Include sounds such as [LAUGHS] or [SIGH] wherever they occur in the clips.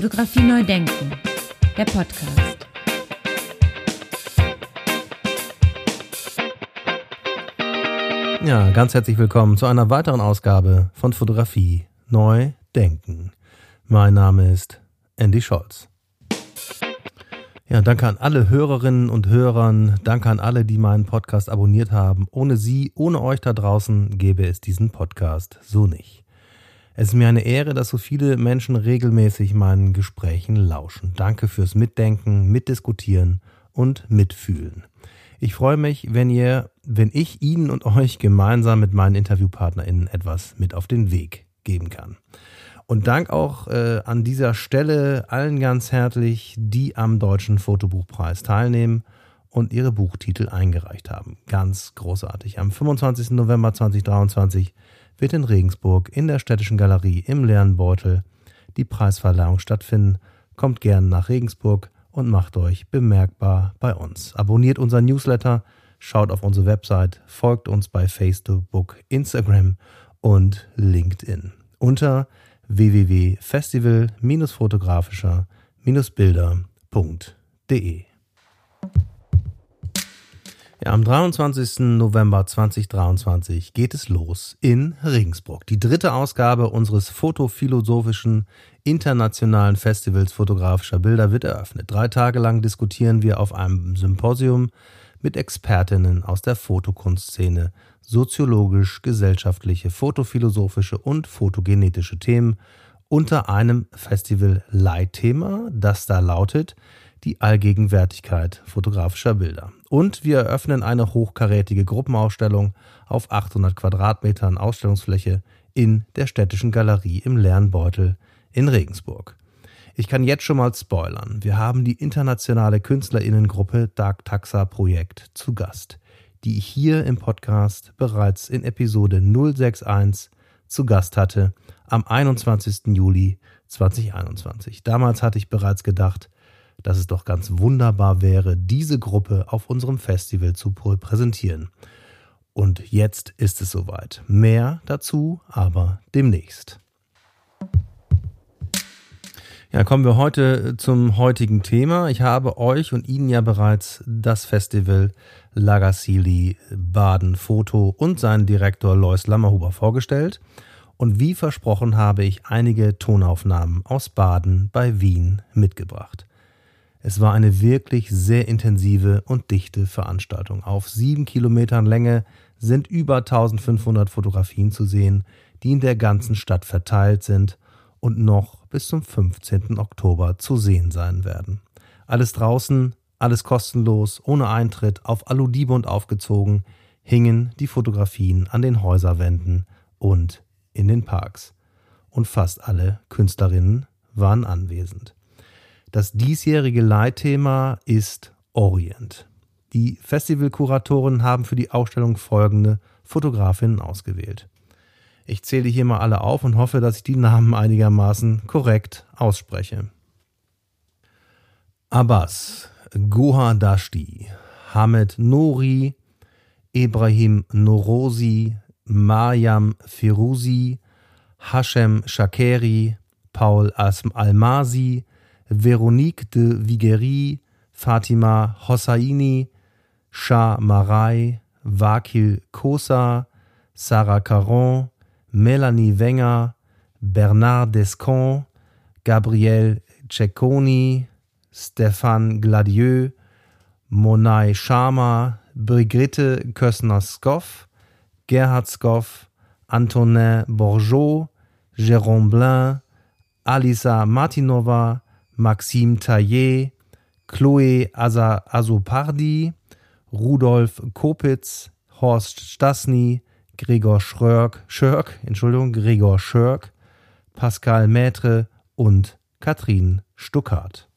Fotografie neu denken, der Podcast. Ja, ganz herzlich willkommen zu einer weiteren Ausgabe von Fotografie neu denken. Mein Name ist Andy Scholz. Ja, danke an alle Hörerinnen und Hörern, danke an alle, die meinen Podcast abonniert haben. Ohne Sie, ohne euch da draußen gäbe es diesen Podcast so nicht. Es ist mir eine Ehre, dass so viele Menschen regelmäßig meinen Gesprächen lauschen. Danke fürs Mitdenken, Mitdiskutieren und Mitfühlen. Ich freue mich, wenn ihr, wenn ich Ihnen und euch gemeinsam mit meinen InterviewpartnerInnen etwas mit auf den Weg geben kann. Und Dank auch äh, an dieser Stelle allen ganz herzlich, die am Deutschen Fotobuchpreis teilnehmen und ihre Buchtitel eingereicht haben. Ganz großartig. Am 25. November 2023 wird in Regensburg in der Städtischen Galerie im Lernbeutel die Preisverleihung stattfinden. Kommt gern nach Regensburg und macht euch bemerkbar bei uns. Abonniert unseren Newsletter, schaut auf unsere Website, folgt uns bei Facebook, Instagram und LinkedIn. Unter www.festival-fotografischer-bilder.de. Ja, am 23. November 2023 geht es los in Regensburg. Die dritte Ausgabe unseres fotophilosophischen internationalen Festivals fotografischer Bilder wird eröffnet. Drei Tage lang diskutieren wir auf einem Symposium mit Expertinnen aus der Fotokunstszene soziologisch, gesellschaftliche, fotophilosophische und fotogenetische Themen unter einem Festival-Leitthema, das da lautet die Allgegenwärtigkeit fotografischer Bilder. Und wir eröffnen eine hochkarätige Gruppenausstellung auf 800 Quadratmetern Ausstellungsfläche in der Städtischen Galerie im Lernbeutel in Regensburg. Ich kann jetzt schon mal spoilern. Wir haben die internationale Künstlerinnengruppe Dark Taxa Projekt zu Gast die ich hier im Podcast bereits in Episode 061 zu Gast hatte, am 21. Juli 2021. Damals hatte ich bereits gedacht, dass es doch ganz wunderbar wäre, diese Gruppe auf unserem Festival zu präsentieren. Und jetzt ist es soweit. Mehr dazu aber demnächst. Ja, kommen wir heute zum heutigen Thema. Ich habe euch und Ihnen ja bereits das Festival Lagassili Baden Foto und seinen Direktor Lois Lammerhuber vorgestellt. Und wie versprochen habe ich einige Tonaufnahmen aus Baden bei Wien mitgebracht. Es war eine wirklich sehr intensive und dichte Veranstaltung. Auf sieben Kilometern Länge sind über 1500 Fotografien zu sehen, die in der ganzen Stadt verteilt sind und noch bis zum 15. Oktober zu sehen sein werden. Alles draußen, alles kostenlos, ohne Eintritt, auf Aludibund aufgezogen, hingen die Fotografien an den Häuserwänden und in den Parks. Und fast alle Künstlerinnen waren anwesend. Das diesjährige Leitthema ist Orient. Die Festivalkuratoren haben für die Ausstellung folgende Fotografinnen ausgewählt. Ich zähle hier mal alle auf und hoffe, dass ich die Namen einigermaßen korrekt ausspreche. Abbas, Goha Dashti, Hamed Nori, Ibrahim Norosi, Mariam Firuzi, Hashem Shakeri, Paul Almasi, Veronique de Viguerie, Fatima Hossaini, Shah Marai, Vakil Kosa, Sarah Caron, Melanie Wenger, Bernard Descon, Gabriel Cecconi, Stefan Gladieux, Monai Sharma, Brigitte Kössner-Skoff, Gerhard Skoff, Antonin Bourgeot, Jérôme Blin, Alisa Martinova, Maxime Taillet, Chloé Azopardi, Rudolf Kopitz, Horst Stasny, Gregor Schrörk, Schörk, Entschuldigung, Gregor Schörk, Pascal Maitre und Katrin Stuckart.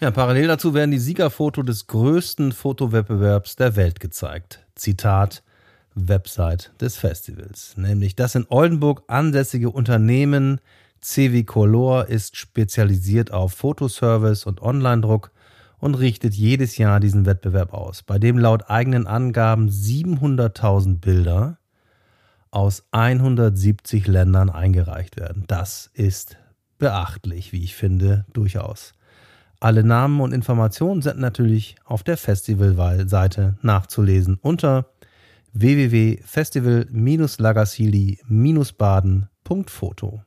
Ja, parallel dazu werden die Siegerfoto des größten Fotowettbewerbs der Welt gezeigt. Zitat Website des Festivals. Nämlich das in Oldenburg ansässige Unternehmen CW Color ist spezialisiert auf Fotoservice und Online-Druck und richtet jedes Jahr diesen Wettbewerb aus, bei dem laut eigenen Angaben 700.000 Bilder aus 170 Ländern eingereicht werden. Das ist beachtlich, wie ich finde, durchaus. Alle Namen und Informationen sind natürlich auf der Festivalseite nachzulesen unter www.festival-lagassili-baden.foto.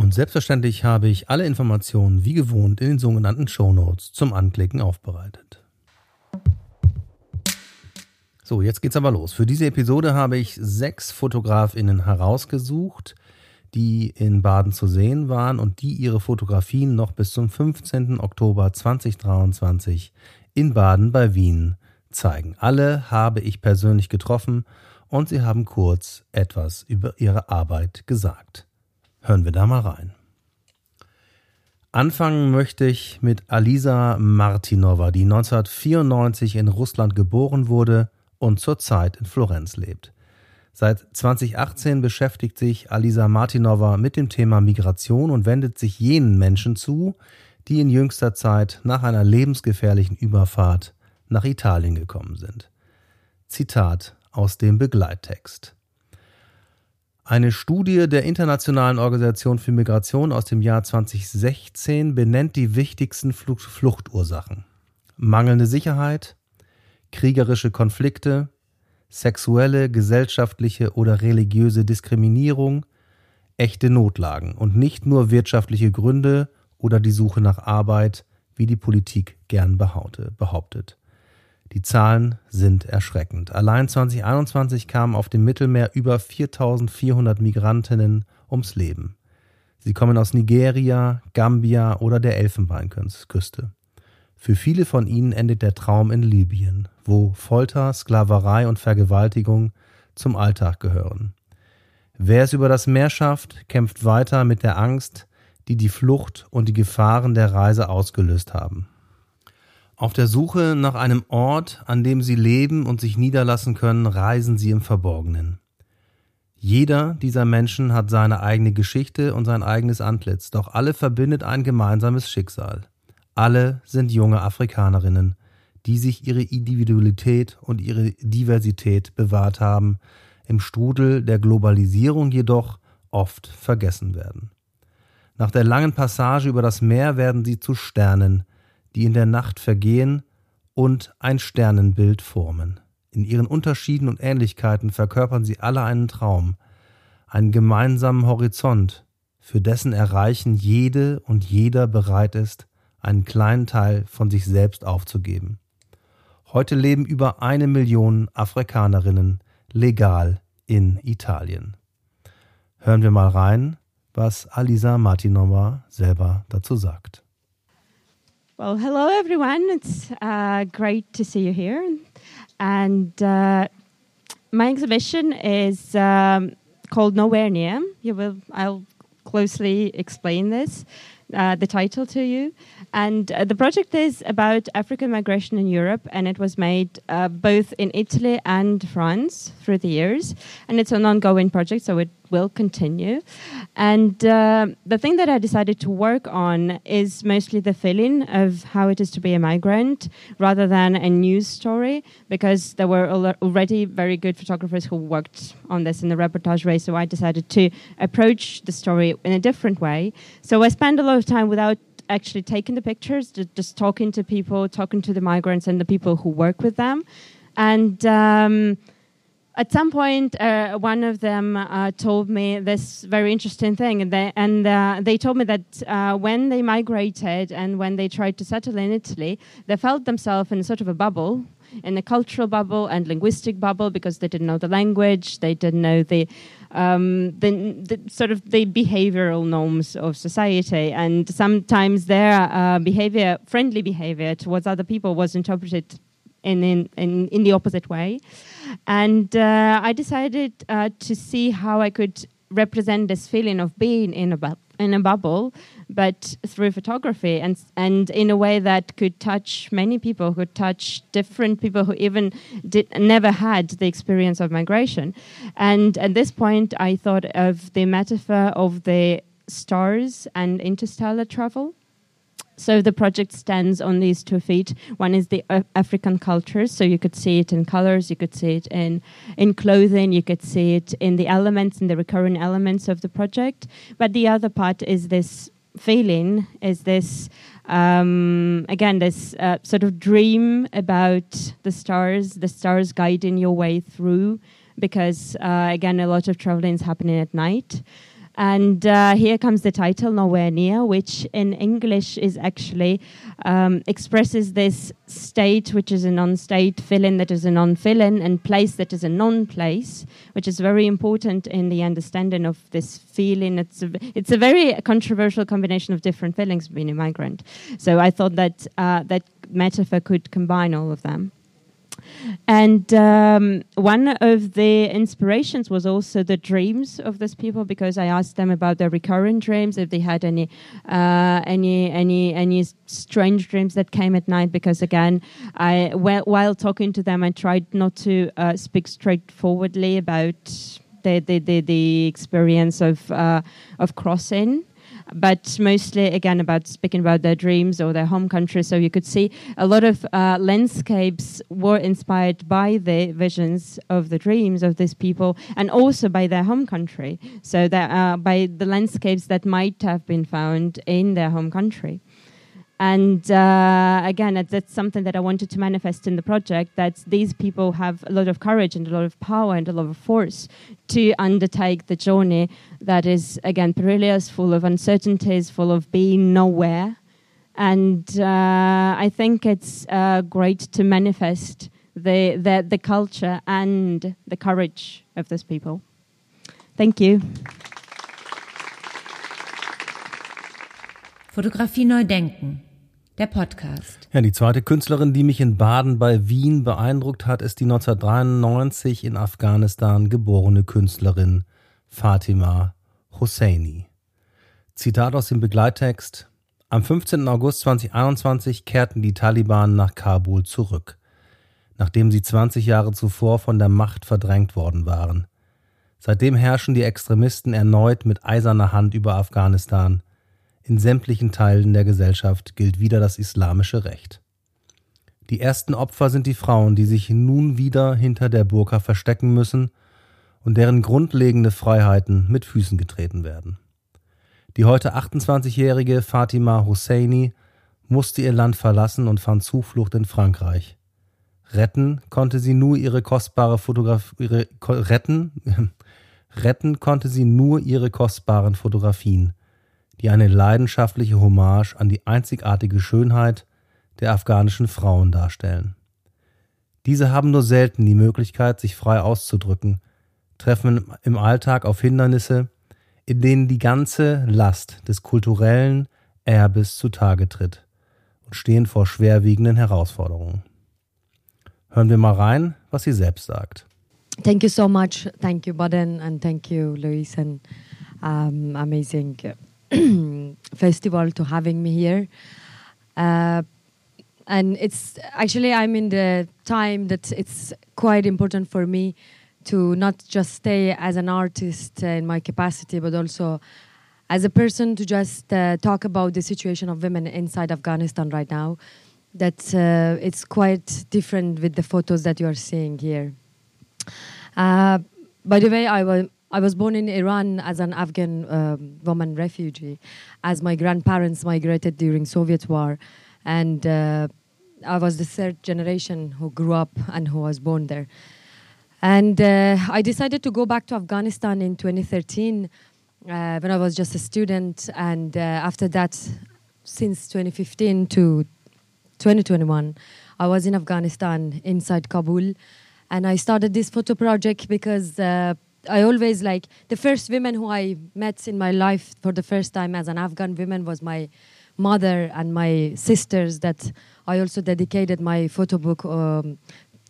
Und selbstverständlich habe ich alle Informationen wie gewohnt in den sogenannten Show Notes zum Anklicken aufbereitet. So, jetzt geht's aber los. Für diese Episode habe ich sechs Fotografinnen herausgesucht, die in Baden zu sehen waren und die ihre Fotografien noch bis zum 15. Oktober 2023 in Baden bei Wien zeigen. Alle habe ich persönlich getroffen und sie haben kurz etwas über ihre Arbeit gesagt. Hören wir da mal rein. Anfangen möchte ich mit Alisa Martinova, die 1994 in Russland geboren wurde und zurzeit in Florenz lebt. Seit 2018 beschäftigt sich Alisa Martinova mit dem Thema Migration und wendet sich jenen Menschen zu, die in jüngster Zeit nach einer lebensgefährlichen Überfahrt nach Italien gekommen sind. Zitat aus dem Begleittext. Eine Studie der Internationalen Organisation für Migration aus dem Jahr 2016 benennt die wichtigsten Fluchtursachen. Mangelnde Sicherheit, kriegerische Konflikte, sexuelle, gesellschaftliche oder religiöse Diskriminierung, echte Notlagen und nicht nur wirtschaftliche Gründe oder die Suche nach Arbeit, wie die Politik gern behauptet. Die Zahlen sind erschreckend. Allein 2021 kamen auf dem Mittelmeer über 4400 Migrantinnen ums Leben. Sie kommen aus Nigeria, Gambia oder der Elfenbeinküste. Für viele von ihnen endet der Traum in Libyen, wo Folter, Sklaverei und Vergewaltigung zum Alltag gehören. Wer es über das Meer schafft, kämpft weiter mit der Angst, die die Flucht und die Gefahren der Reise ausgelöst haben. Auf der Suche nach einem Ort, an dem sie leben und sich niederlassen können, reisen sie im Verborgenen. Jeder dieser Menschen hat seine eigene Geschichte und sein eigenes Antlitz, doch alle verbindet ein gemeinsames Schicksal. Alle sind junge Afrikanerinnen, die sich ihre Individualität und ihre Diversität bewahrt haben, im Strudel der Globalisierung jedoch oft vergessen werden. Nach der langen Passage über das Meer werden sie zu Sternen, die in der Nacht vergehen und ein Sternenbild formen. In ihren Unterschieden und Ähnlichkeiten verkörpern sie alle einen Traum, einen gemeinsamen Horizont, für dessen Erreichen jede und jeder bereit ist, einen kleinen Teil von sich selbst aufzugeben. Heute leben über eine Million Afrikanerinnen legal in Italien. Hören wir mal rein, was Alisa Martinova selber dazu sagt. Well, hello everyone. It's uh, great to see you here. And uh, my exhibition is um, called Nowhere Near. You will. I'll closely explain this, uh, the title to you. And uh, the project is about African migration in Europe, and it was made uh, both in Italy and France through the years. And it's an ongoing project, so it will continue. And uh, the thing that I decided to work on is mostly the feeling of how it is to be a migrant rather than a news story, because there were already very good photographers who worked on this in the reportage race. So I decided to approach the story in a different way. So I spent a lot of time without actually taking the pictures, just talking to people, talking to the migrants and the people who work with them. And um, at some point, uh, one of them uh, told me this very interesting thing, and they, and, uh, they told me that uh, when they migrated and when they tried to settle in Italy, they felt themselves in sort of a bubble, in a cultural bubble and linguistic bubble, because they didn't know the language, they didn't know the um, the, the, sort of the behavioral norms of society, and sometimes their uh, behavior, friendly behavior towards other people, was interpreted in in, in, in the opposite way. And uh, I decided uh, to see how I could represent this feeling of being in a in a bubble, but through photography and and in a way that could touch many people, could touch different people who even did never had the experience of migration. And at this point, I thought of the metaphor of the stars and interstellar travel. So the project stands on these two feet. One is the African cultures, so you could see it in colors, you could see it in in clothing, you could see it in the elements, in the recurring elements of the project. But the other part is this feeling, is this um, again this uh, sort of dream about the stars, the stars guiding your way through. Because uh, again, a lot of traveling is happening at night. And uh, here comes the title, Nowhere Near, which in English is actually um, expresses this state, which is a non state, fill in that is a non fill in, and place that is a non place, which is very important in the understanding of this feeling. It's a, it's a very controversial combination of different feelings being a migrant. So I thought that uh, that metaphor could combine all of them. And um, one of the inspirations was also the dreams of these people because I asked them about their recurrent dreams, if they had any, uh, any, any, any strange dreams that came at night. Because again, I while, while talking to them, I tried not to uh, speak straightforwardly about the the, the, the experience of uh, of crossing but mostly again about speaking about their dreams or their home country. So you could see a lot of uh, landscapes were inspired by the visions of the dreams of these people, and also by their home country. So that uh, by the landscapes that might have been found in their home country. And uh, again, that's something that I wanted to manifest in the project that these people have a lot of courage and a lot of power and a lot of force to undertake the journey that is, again, perilous, full of uncertainties, full of being nowhere. And uh, I think it's uh, great to manifest the, the, the culture and the courage of these people. Thank you. Fotografie neu denken. Der Podcast. Ja, die zweite Künstlerin, die mich in Baden bei Wien beeindruckt hat, ist die 1993 in Afghanistan geborene Künstlerin Fatima Hosseini. Zitat aus dem Begleittext. Am 15. August 2021 kehrten die Taliban nach Kabul zurück, nachdem sie 20 Jahre zuvor von der Macht verdrängt worden waren. Seitdem herrschen die Extremisten erneut mit eiserner Hand über Afghanistan in sämtlichen Teilen der Gesellschaft gilt wieder das islamische Recht. Die ersten Opfer sind die Frauen, die sich nun wieder hinter der Burka verstecken müssen und deren grundlegende Freiheiten mit Füßen getreten werden. Die heute 28-jährige Fatima Husseini musste ihr Land verlassen und fand Zuflucht in Frankreich. Retten konnte sie nur ihre kostbare Fotografie retten [LAUGHS] retten konnte sie nur ihre kostbaren Fotografien, die eine leidenschaftliche Hommage an die einzigartige Schönheit der afghanischen Frauen darstellen. Diese haben nur selten die Möglichkeit, sich frei auszudrücken, treffen im Alltag auf Hindernisse, in denen die ganze Last des kulturellen Erbes zutage tritt und stehen vor schwerwiegenden Herausforderungen. Hören wir mal rein, was sie selbst sagt. Thank you so much. Thank you, Baden, and thank you, Luis, and um, amazing [CLEARS THROAT] festival to having me here. Uh, and it's actually I'm in the time that it's quite important for me to not just stay as an artist in my capacity, but also as a person to just uh, talk about the situation of women inside Afghanistan right now. That uh, it's quite different with the photos that you are seeing here. Uh, by the way, I was I was born in Iran as an Afghan um, woman refugee, as my grandparents migrated during Soviet war, and uh, I was the third generation who grew up and who was born there. And uh, I decided to go back to Afghanistan in 2013 uh, when I was just a student, and uh, after that, since 2015 to 2021, I was in Afghanistan inside Kabul, and I started this photo project because uh, I always like the first women who I met in my life for the first time as an Afghan woman was my mother and my sisters. That I also dedicated my photo book um,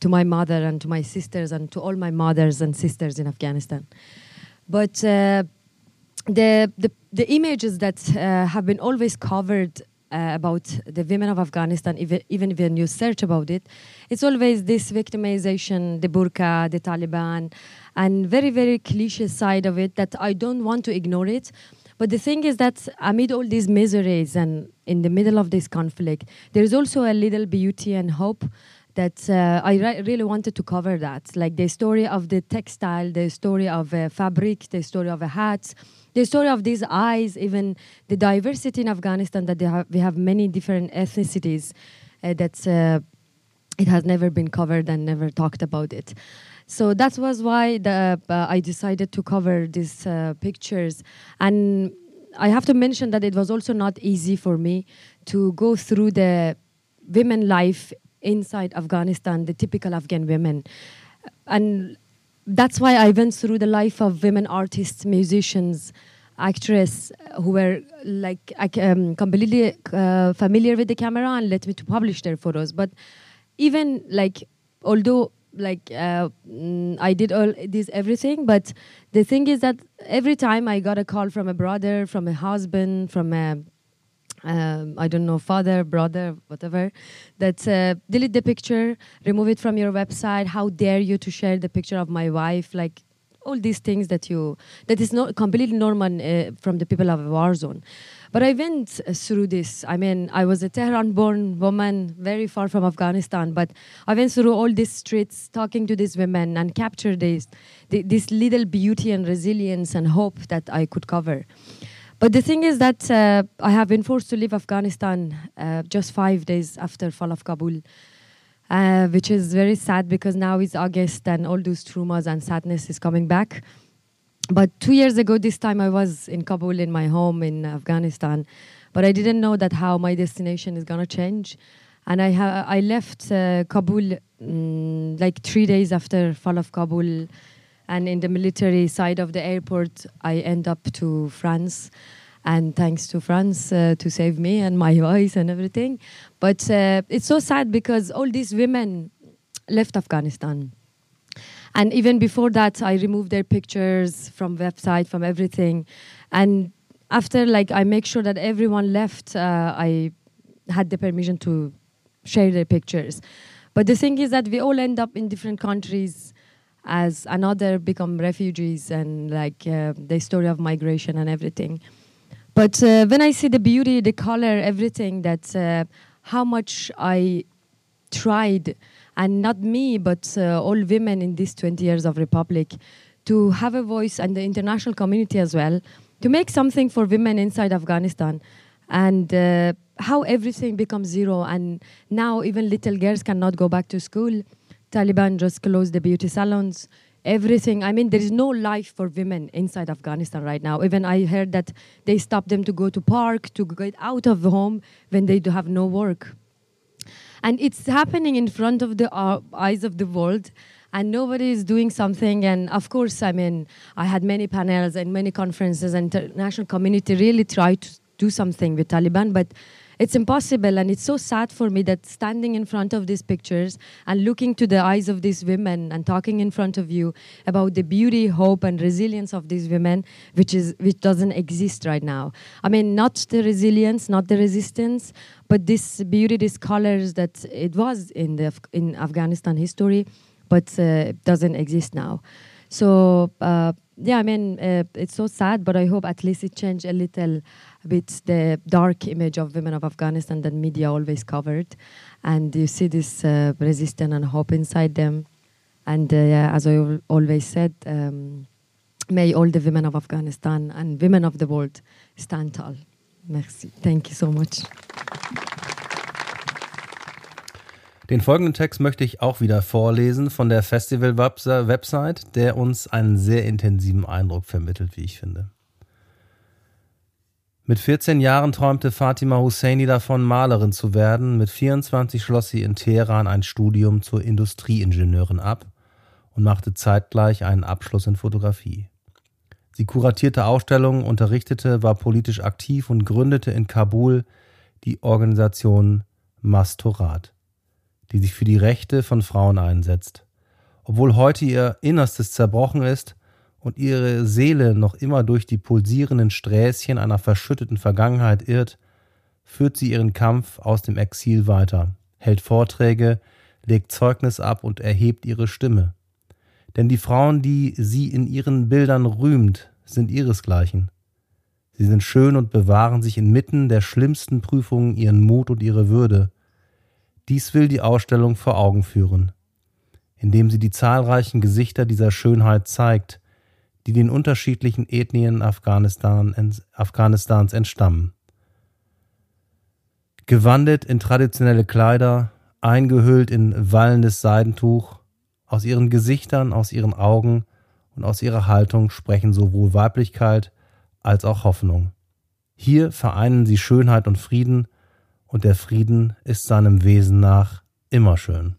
to my mother and to my sisters and to all my mothers and sisters in Afghanistan. But uh, the, the the images that uh, have been always covered uh, about the women of Afghanistan, even, even when you search about it, it's always this victimization, the burqa, the Taliban, and very, very cliche side of it that I don't want to ignore it. But the thing is that amid all these miseries and in the middle of this conflict, there is also a little beauty and hope that uh, I re- really wanted to cover that. Like the story of the textile, the story of uh, fabric, the story of a hat, the story of these eyes, even the diversity in Afghanistan that have, we have many different ethnicities uh, that uh, it has never been covered and never talked about it. So that was why the, uh, I decided to cover these uh, pictures. And I have to mention that it was also not easy for me to go through the women life inside Afghanistan, the typical Afghan women. And that's why I went through the life of women artists, musicians, actresses who were like um, completely uh, familiar with the camera and let me to publish their photos. But even like, although like uh, mm, I did all this everything, but the thing is that every time I got a call from a brother, from a husband, from a um, I don't know, father, brother, whatever, that uh, delete the picture, remove it from your website. How dare you to share the picture of my wife? Like all these things that you that is not completely normal uh, from the people of a war zone. But I went uh, through this. I mean, I was a Tehran-born woman, very far from Afghanistan, but I went through all these streets, talking to these women, and captured this, this little beauty and resilience and hope that I could cover. But the thing is that uh, I have been forced to leave Afghanistan uh, just five days after fall of Kabul, uh, which is very sad because now it's August and all those traumas and sadness is coming back. But two years ago, this time I was in Kabul in my home in Afghanistan, but I didn't know that how my destination is gonna change, and I ha- I left uh, Kabul mm, like three days after fall of Kabul and in the military side of the airport, I end up to France. And thanks to France uh, to save me and my [LAUGHS] voice and everything. But uh, it's so sad because all these women left Afghanistan. And even before that, I removed their pictures from website, from everything. And after, like, I make sure that everyone left, uh, I had the permission to share their pictures. But the thing is that we all end up in different countries as another become refugees and like uh, the story of migration and everything. But uh, when I see the beauty, the color, everything, that uh, how much I tried, and not me, but uh, all women in these 20 years of Republic, to have a voice and the international community as well, to make something for women inside Afghanistan. And uh, how everything becomes zero, and now even little girls cannot go back to school Taliban just closed the beauty salons, everything. I mean, there is no life for women inside Afghanistan right now. Even I heard that they stopped them to go to park, to get out of the home when they do have no work. And it's happening in front of the uh, eyes of the world and nobody is doing something. And of course, I mean, I had many panels and many conferences, and international community really tried to do something with Taliban, but it's impossible and it's so sad for me that standing in front of these pictures and looking to the eyes of these women and talking in front of you about the beauty hope and resilience of these women which is which doesn't exist right now. I mean not the resilience not the resistance but this beauty these colors that it was in the in afghanistan history but uh, doesn't exist now so uh, yeah, I mean, uh, it's so sad, but I hope at least it changed a little bit the dark image of women of Afghanistan that media always covered. And you see this uh, resistance and hope inside them. And uh, yeah, as I always said, um, may all the women of Afghanistan and women of the world stand tall. Merci. Thank you so much. Den folgenden Text möchte ich auch wieder vorlesen von der Festival-Website, der uns einen sehr intensiven Eindruck vermittelt, wie ich finde. Mit 14 Jahren träumte Fatima Husseini davon, Malerin zu werden. Mit 24 schloss sie in Teheran ein Studium zur Industrieingenieurin ab und machte zeitgleich einen Abschluss in Fotografie. Sie kuratierte Ausstellungen, unterrichtete, war politisch aktiv und gründete in Kabul die Organisation Mastorat die sich für die Rechte von Frauen einsetzt. Obwohl heute ihr Innerstes zerbrochen ist und ihre Seele noch immer durch die pulsierenden Sträßchen einer verschütteten Vergangenheit irrt, führt sie ihren Kampf aus dem Exil weiter, hält Vorträge, legt Zeugnis ab und erhebt ihre Stimme. Denn die Frauen, die sie in ihren Bildern rühmt, sind ihresgleichen. Sie sind schön und bewahren sich inmitten der schlimmsten Prüfungen ihren Mut und ihre Würde. Dies will die Ausstellung vor Augen führen, indem sie die zahlreichen Gesichter dieser Schönheit zeigt, die den unterschiedlichen Ethnien Afghanistan, Afghanistans entstammen. Gewandet in traditionelle Kleider, eingehüllt in wallendes Seidentuch, aus ihren Gesichtern, aus ihren Augen und aus ihrer Haltung sprechen sowohl Weiblichkeit als auch Hoffnung. Hier vereinen sie Schönheit und Frieden, und der Frieden ist seinem Wesen nach immer schön.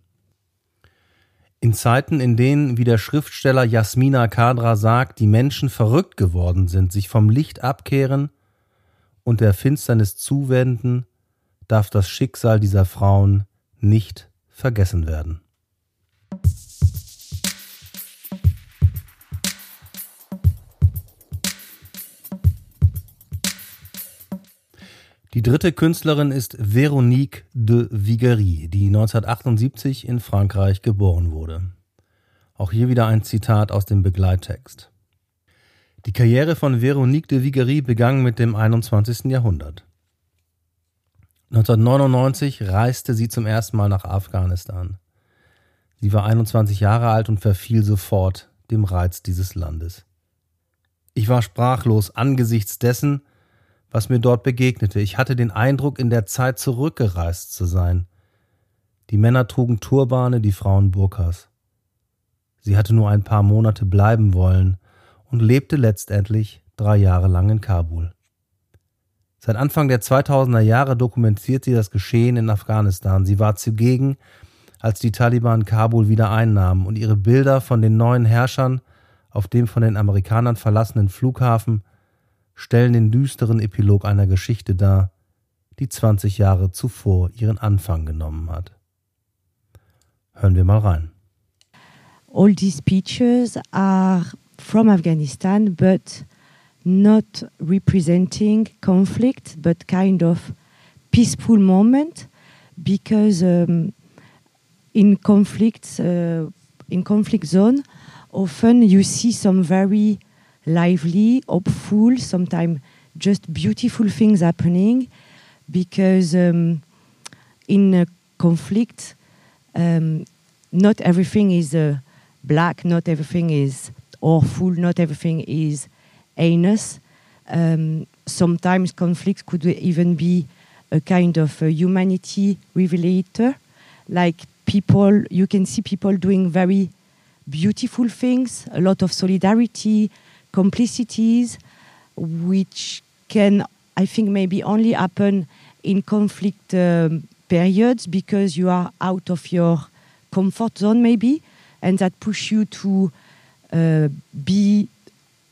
In Zeiten, in denen, wie der Schriftsteller Jasmina Kadra sagt, die Menschen verrückt geworden sind, sich vom Licht abkehren und der Finsternis zuwenden, darf das Schicksal dieser Frauen nicht vergessen werden. Die dritte Künstlerin ist Véronique de Vigery, die 1978 in Frankreich geboren wurde. Auch hier wieder ein Zitat aus dem Begleittext. Die Karriere von Véronique de Vigery begann mit dem 21. Jahrhundert. 1999 reiste sie zum ersten Mal nach Afghanistan. Sie war 21 Jahre alt und verfiel sofort dem Reiz dieses Landes. Ich war sprachlos angesichts dessen, was mir dort begegnete. Ich hatte den Eindruck, in der Zeit zurückgereist zu sein. Die Männer trugen Turbane, die Frauen Burkas. Sie hatte nur ein paar Monate bleiben wollen und lebte letztendlich drei Jahre lang in Kabul. Seit Anfang der 2000er Jahre dokumentiert sie das Geschehen in Afghanistan. Sie war zugegen, als die Taliban Kabul wieder einnahmen und ihre Bilder von den neuen Herrschern auf dem von den Amerikanern verlassenen Flughafen stellen den düsteren Epilog einer Geschichte dar, die 20 Jahre zuvor ihren Anfang genommen hat. Hören wir mal rein. All these pictures are from Afghanistan, but not representing conflict, but kind of peaceful moment, because um, in conflicts, uh, in conflict zone, often you see some very lively, hopeful, sometimes just beautiful things happening because um, in a conflict, um, not everything is uh, black, not everything is awful, not everything is heinous. Um, sometimes conflict could even be a kind of a humanity revelator, like people, you can see people doing very beautiful things, a lot of solidarity, complicities, which can, I think, maybe only happen in conflict um, periods because you are out of your comfort zone, maybe, and that push you to uh, be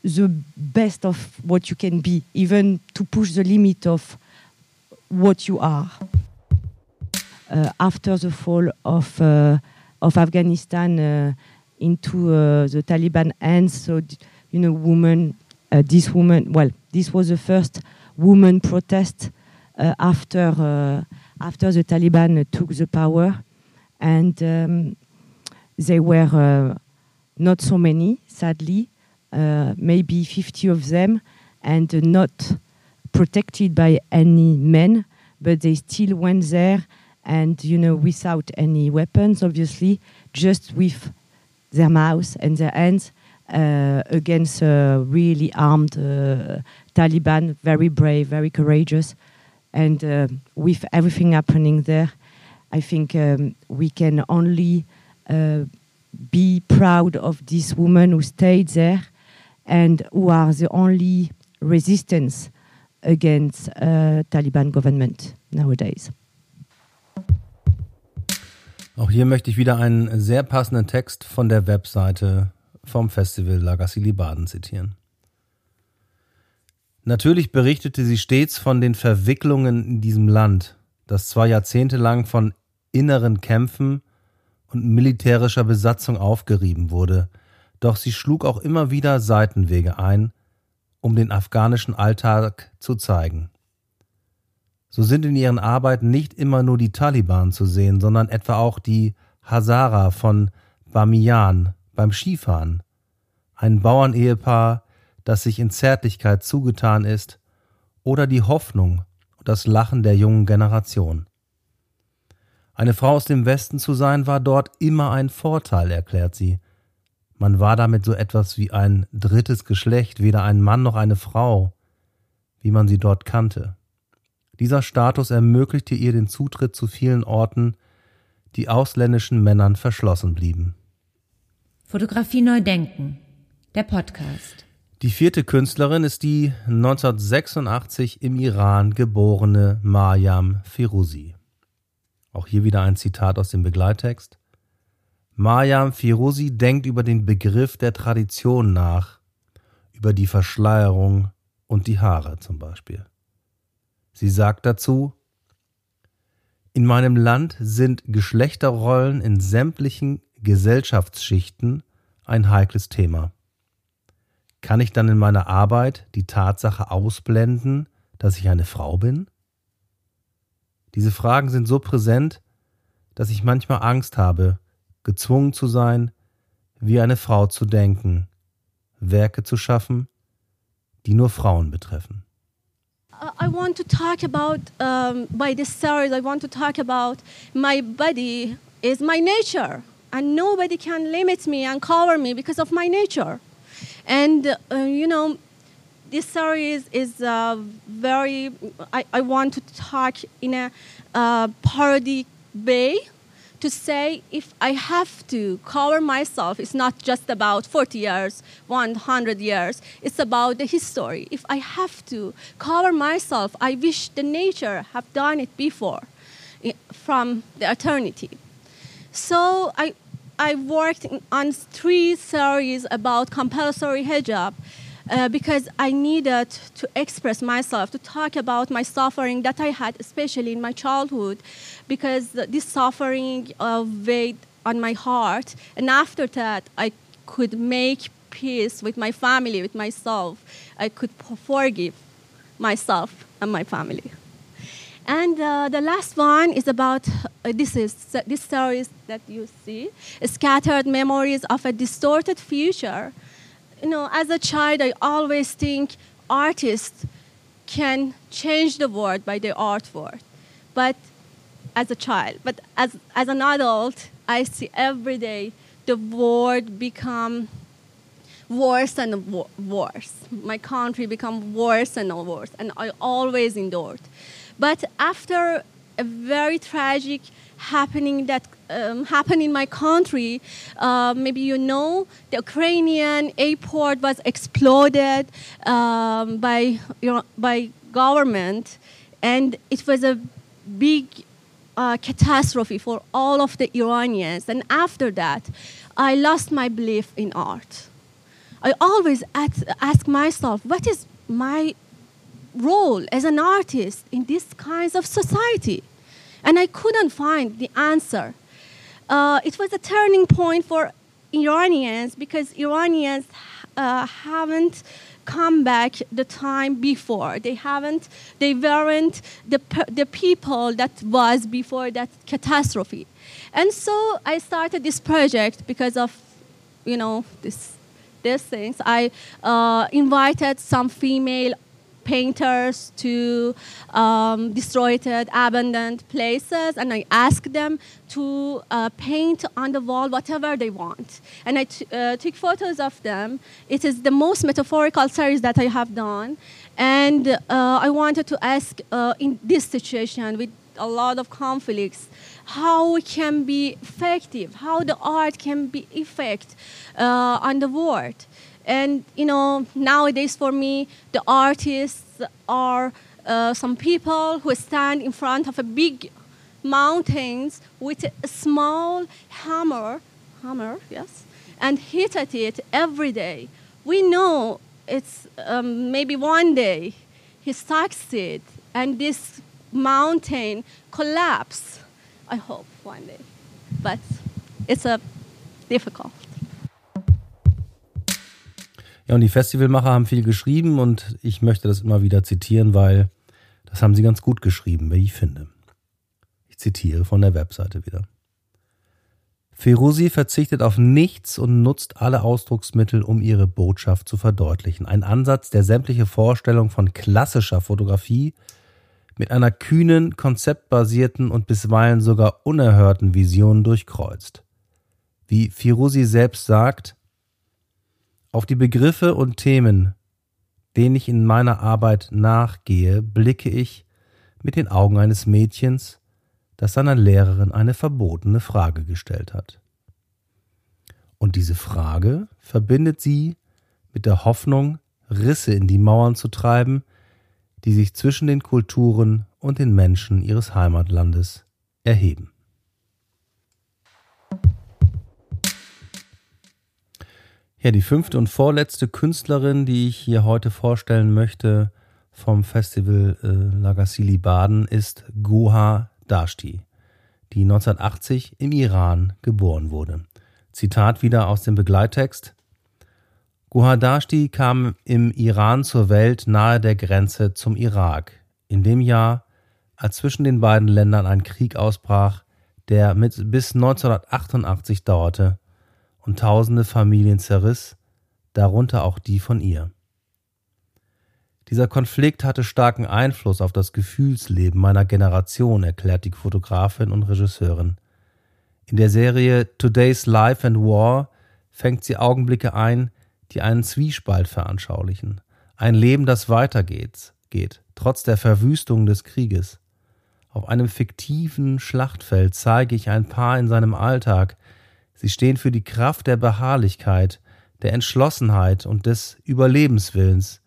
the best of what you can be, even to push the limit of what you are. Uh, after the fall of uh, of Afghanistan uh, into uh, the Taliban hands, so you know, woman, uh, this woman, well, this was the first woman protest uh, after, uh, after the Taliban took the power. And um, they were uh, not so many, sadly, uh, maybe 50 of them, and not protected by any men, but they still went there and, you know, without any weapons, obviously, just with their mouths and their hands against a really armed uh, Taliban, very brave, very courageous. And uh, with everything happening there, I think um, we can only be proud of this woman who stayed there and who are the only resistance against uh, Taliban government nowadays. Auch hier möchte ich wieder einen sehr passenden Text von der Webseite vom Festival Lagassili Baden zitieren. Natürlich berichtete sie stets von den Verwicklungen in diesem Land, das zwei Jahrzehnte lang von inneren Kämpfen und militärischer Besatzung aufgerieben wurde, doch sie schlug auch immer wieder Seitenwege ein, um den afghanischen Alltag zu zeigen. So sind in ihren Arbeiten nicht immer nur die Taliban zu sehen, sondern etwa auch die Hazara von Bamiyan, beim Skifahren. Ein Bauernehepaar, das sich in Zärtlichkeit zugetan ist oder die Hoffnung und das Lachen der jungen Generation. Eine Frau aus dem Westen zu sein, war dort immer ein Vorteil, erklärt sie. Man war damit so etwas wie ein drittes Geschlecht, weder ein Mann noch eine Frau, wie man sie dort kannte. Dieser Status ermöglichte ihr den Zutritt zu vielen Orten, die ausländischen Männern verschlossen blieben. Fotografie neu denken. Der Podcast. Die vierte Künstlerin ist die 1986 im Iran geborene Mariam Firuzi. Auch hier wieder ein Zitat aus dem Begleittext. Mariam Firuzi denkt über den Begriff der Tradition nach, über die Verschleierung und die Haare zum Beispiel. Sie sagt dazu, in meinem Land sind Geschlechterrollen in sämtlichen Gesellschaftsschichten ein heikles Thema. Kann ich dann in meiner Arbeit die Tatsache ausblenden, dass ich eine Frau bin? Diese Fragen sind so präsent, dass ich manchmal Angst habe, gezwungen zu sein, wie eine Frau zu denken, Werke zu schaffen, die nur Frauen betreffen. I want to talk about um, by this series. I want to talk about my body is my nature, and nobody can limit me and cover me because of my nature. And uh, you know, this series is uh, very. I, I want to talk in a uh, parody way to say if I have to cover myself, it's not just about 40 years, 100 years, it's about the history. If I have to cover myself, I wish the nature have done it before from the eternity. So I, I worked on three series about compulsory hijab uh, because I needed to express myself, to talk about my suffering that I had, especially in my childhood, because this suffering uh, weighed on my heart. And after that, I could make peace with my family, with myself. I could forgive myself and my family. And uh, the last one is about uh, this is this story that you see, scattered memories of a distorted future you know, as a child, I always think artists can change the world by their artwork. But as a child, but as, as an adult, I see every day the world become worse and worse. My country become worse and worse, and I always endured. But after a very tragic happening that um, happened in my country. Uh, maybe you know the Ukrainian airport was exploded um, by you know, by government, and it was a big uh, catastrophe for all of the Iranians. And after that, I lost my belief in art. I always ask, ask myself, what is my role as an artist in this kinds of society? And I couldn't find the answer. Uh, it was a turning point for Iranians because Iranians uh, haven't come back the time before. They haven't, they weren't the, the people that was before that catastrophe. And so I started this project because of, you know, this, these things. I uh, invited some female painters to um, destroyed, abandoned places, and I asked them to uh, paint on the wall whatever they want. And I uh, took photos of them. It is the most metaphorical series that I have done. And uh, I wanted to ask uh, in this situation with a lot of conflicts, how it can be effective, how the art can be effect uh, on the world. And you know, nowadays for me, the artists are uh, some people who stand in front of a big mountains with a small hammer, hammer, yes, and hit at it every day. We know it's um, maybe one day he succeed and this mountain collapse. I hope one day, but it's a difficult. Ja, und die Festivalmacher haben viel geschrieben und ich möchte das immer wieder zitieren, weil das haben sie ganz gut geschrieben, wie ich finde. Ich zitiere von der Webseite wieder. Feruzi verzichtet auf nichts und nutzt alle Ausdrucksmittel, um ihre Botschaft zu verdeutlichen. Ein Ansatz, der sämtliche Vorstellung von klassischer Fotografie mit einer kühnen, konzeptbasierten und bisweilen sogar unerhörten Vision durchkreuzt. Wie Firuzi selbst sagt, auf die Begriffe und Themen, denen ich in meiner Arbeit nachgehe, blicke ich mit den Augen eines Mädchens, das seiner Lehrerin eine verbotene Frage gestellt hat. Und diese Frage verbindet sie mit der Hoffnung, Risse in die Mauern zu treiben, die sich zwischen den Kulturen und den Menschen ihres Heimatlandes erheben. Ja, die fünfte und vorletzte Künstlerin, die ich hier heute vorstellen möchte vom Festival äh, Lagassili Baden, ist Goha Dashti, die 1980 im Iran geboren wurde. Zitat wieder aus dem Begleittext. Guhadashti kam im Iran zur Welt nahe der Grenze zum Irak. In dem Jahr, als zwischen den beiden Ländern ein Krieg ausbrach, der mit bis 1988 dauerte und tausende Familien zerriss, darunter auch die von ihr. Dieser Konflikt hatte starken Einfluss auf das Gefühlsleben meiner Generation, erklärt die Fotografin und Regisseurin. In der Serie Today's Life and War fängt sie Augenblicke ein, die einen Zwiespalt veranschaulichen. Ein Leben, das weitergeht, geht, trotz der Verwüstung des Krieges. Auf einem fiktiven Schlachtfeld zeige ich ein Paar in seinem Alltag. Sie stehen für die Kraft der Beharrlichkeit, der Entschlossenheit und des Überlebenswillens.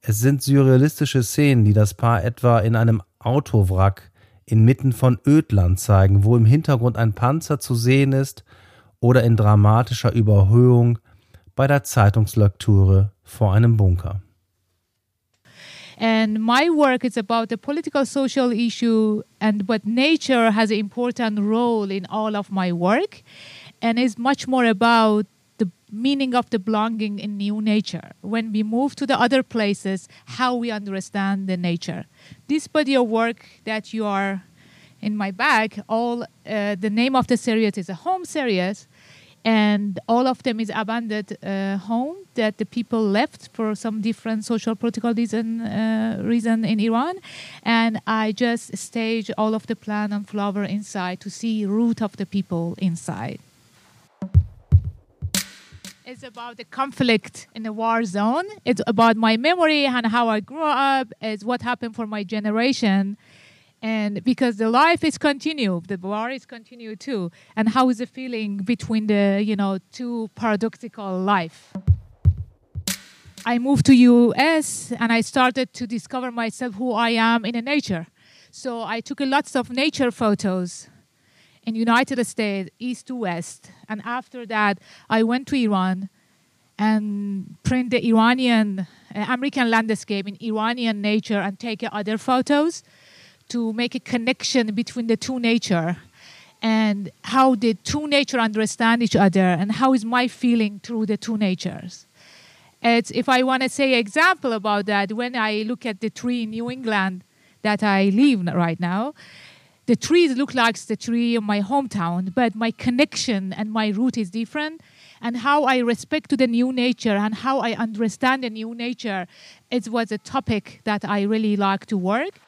Es sind surrealistische Szenen, die das Paar etwa in einem Autowrack inmitten von Ödland zeigen, wo im Hintergrund ein Panzer zu sehen ist oder in dramatischer Überhöhung bei der Zeitungslektüre vor einem Bunker. And my work is about the political social issue and but nature has an important role in all of my work and is much more about the meaning of the belonging in new nature. When we move to the other places, how we understand the nature. This body of work that you are in my bag, all uh, the name of the series is a home series, and all of them is abandoned uh, home that the people left for some different social political reason uh, reason in Iran, and I just stage all of the plant and flower inside to see root of the people inside. It's about the conflict in the war zone. It's about my memory and how I grew up. It's what happened for my generation. And because the life is continued, the war is continued too. And how is the feeling between the, you know, two paradoxical life? I moved to US and I started to discover myself who I am in the nature. So I took lots of nature photos in United States, east to west. And after that, I went to Iran and print the Iranian, uh, American landscape in Iranian nature and take other photos to make a connection between the two nature and how the two nature understand each other and how is my feeling through the two natures. It's, if I want to say example about that, when I look at the tree in New England that I live right now, the trees look like the tree of my hometown, but my connection and my root is different. And how I respect to the new nature and how I understand the new nature, it was a topic that I really like to work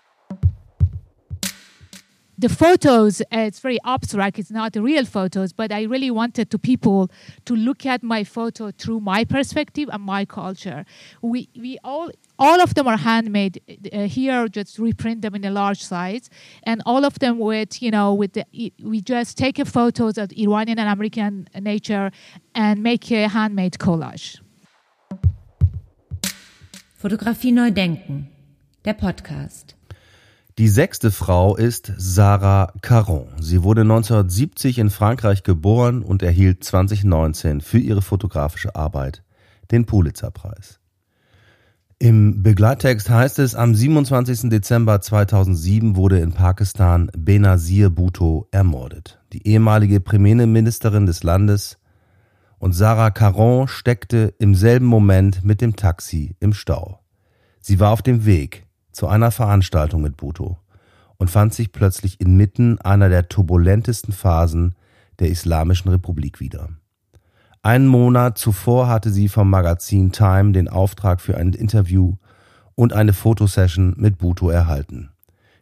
the photos it's very abstract it's not real photos but i really wanted to people to look at my photo through my perspective and my culture we we all all of them are handmade uh, here just reprint them in a large size and all of them with you know with the, we just take a photos of iranian and american nature and make a handmade collage Fotografie neu denken. Der Podcast. Die sechste Frau ist Sarah Caron. Sie wurde 1970 in Frankreich geboren und erhielt 2019 für ihre fotografische Arbeit den Pulitzerpreis. Im Begleittext heißt es, am 27. Dezember 2007 wurde in Pakistan Benazir Bhutto ermordet. Die ehemalige Premierministerin des Landes und Sarah Caron steckte im selben Moment mit dem Taxi im Stau. Sie war auf dem Weg zu einer Veranstaltung mit Bhutto und fand sich plötzlich inmitten einer der turbulentesten Phasen der Islamischen Republik wieder. Einen Monat zuvor hatte sie vom Magazin Time den Auftrag für ein Interview und eine Fotosession mit Bhutto erhalten,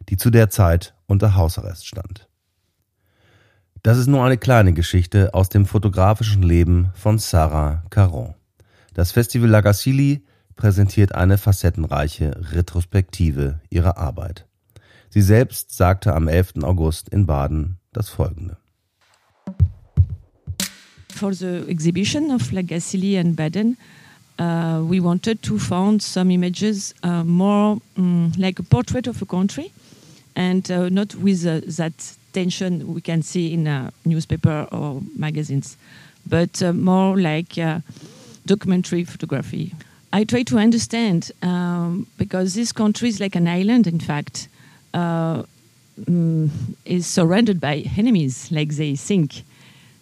die zu der Zeit unter Hausarrest stand. Das ist nur eine kleine Geschichte aus dem fotografischen Leben von Sarah Caron. Das Festival Lagassili präsentiert eine facettenreiche Retrospektive ihrer Arbeit. Sie selbst sagte am 11. August in Baden das folgende. For the exhibition of Lagassili and Baden, uh, we wanted to find some images uh, more um, like a portrait of a country and uh, not with uh, that tension we can see in a newspaper or magazines, but uh, more like uh, documentary photography. I try to understand um, because this country is like an island, in fact, uh, mm, is surrounded by enemies, like they think.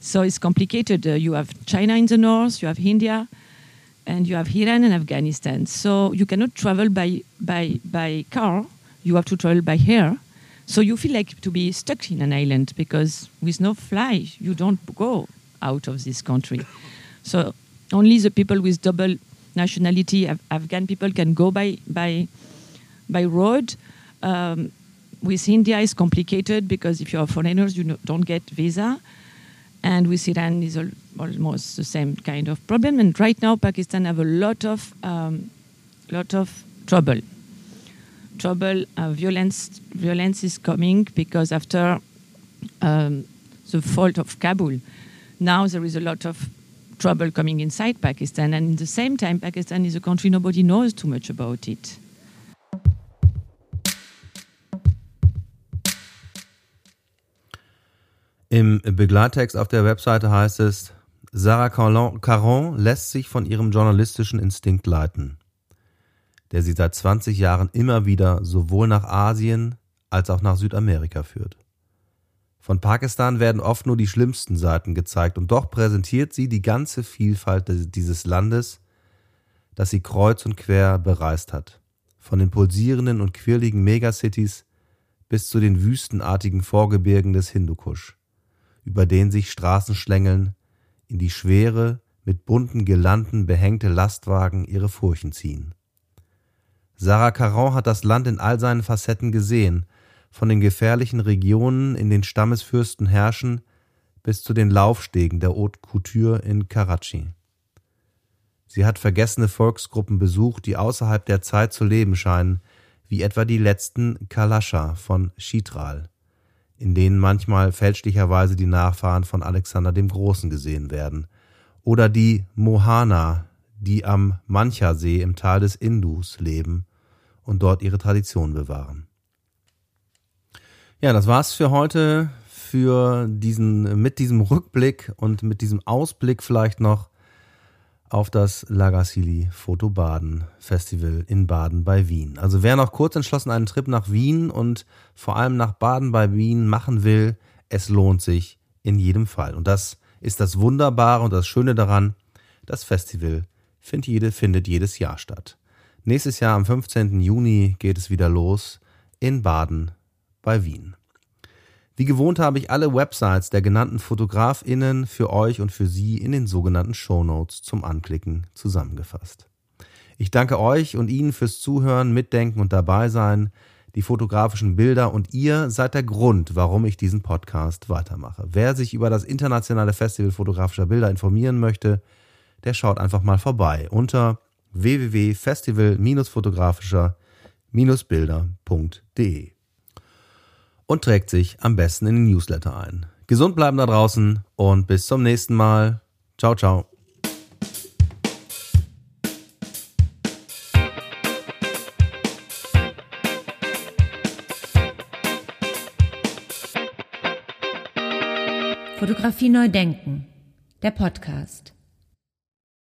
So it's complicated. Uh, you have China in the north, you have India, and you have Iran and Afghanistan. So you cannot travel by by by car. You have to travel by air. So you feel like to be stuck in an island because with no fly, you don't go out of this country. So only the people with double nationality, Af- Afghan people, can go by by by road. Um, with India, it's complicated because if you are foreigners, you no- don't get visa. And with Iran, is al- almost the same kind of problem. And right now, Pakistan have a lot of um, lot of trouble trouble, uh, violence, violence is coming because after um, the fall of Kabul, now there is a lot of trouble coming inside Pakistan, and at the same time, Pakistan is a country nobody knows too much about it. Im Begleittext auf der Webseite heißt es, Sarah Caron lässt sich von ihrem journalistischen Instinkt leiten, der sie seit 20 Jahren immer wieder sowohl nach Asien als auch nach Südamerika führt. Von Pakistan werden oft nur die schlimmsten Seiten gezeigt und doch präsentiert sie die ganze Vielfalt dieses Landes, das sie kreuz und quer bereist hat. Von den pulsierenden und quirligen Megacities bis zu den wüstenartigen Vorgebirgen des Hindukusch, über den sich Straßen schlängeln, in die schwere, mit bunten Girlanden behängte Lastwagen ihre Furchen ziehen. Sarah Caron hat das Land in all seinen Facetten gesehen, von den gefährlichen Regionen, in den Stammesfürsten herrschen, bis zu den Laufstegen der Haute Couture in Karachi. Sie hat vergessene Volksgruppen besucht, die außerhalb der Zeit zu leben scheinen, wie etwa die letzten Kalascha von Chitral, in denen manchmal fälschlicherweise die Nachfahren von Alexander dem Großen gesehen werden, oder die Mohana, die am Mancha-See im Tal des Indus leben und dort ihre Tradition bewahren. Ja, das war's für heute, für diesen, mit diesem Rückblick und mit diesem Ausblick vielleicht noch auf das Lagassili Foto Baden Festival in Baden bei Wien. Also wer noch kurz entschlossen einen Trip nach Wien und vor allem nach Baden bei Wien machen will, es lohnt sich in jedem Fall. Und das ist das Wunderbare und das Schöne daran, das Festival findet, jede, findet jedes Jahr statt. Nächstes Jahr am 15. Juni geht es wieder los in Baden bei Wien. Wie gewohnt habe ich alle Websites der genannten FotografInnen für euch und für Sie in den sogenannten Shownotes zum Anklicken zusammengefasst. Ich danke euch und Ihnen fürs Zuhören, Mitdenken und dabei sein, die fotografischen Bilder und ihr seid der Grund, warum ich diesen Podcast weitermache. Wer sich über das internationale Festival fotografischer Bilder informieren möchte, der schaut einfach mal vorbei unter www.festival-fotografischer-bilder.de und trägt sich am besten in den Newsletter ein. Gesund bleiben da draußen und bis zum nächsten Mal. Ciao, ciao. Fotografie neu denken. Der Podcast.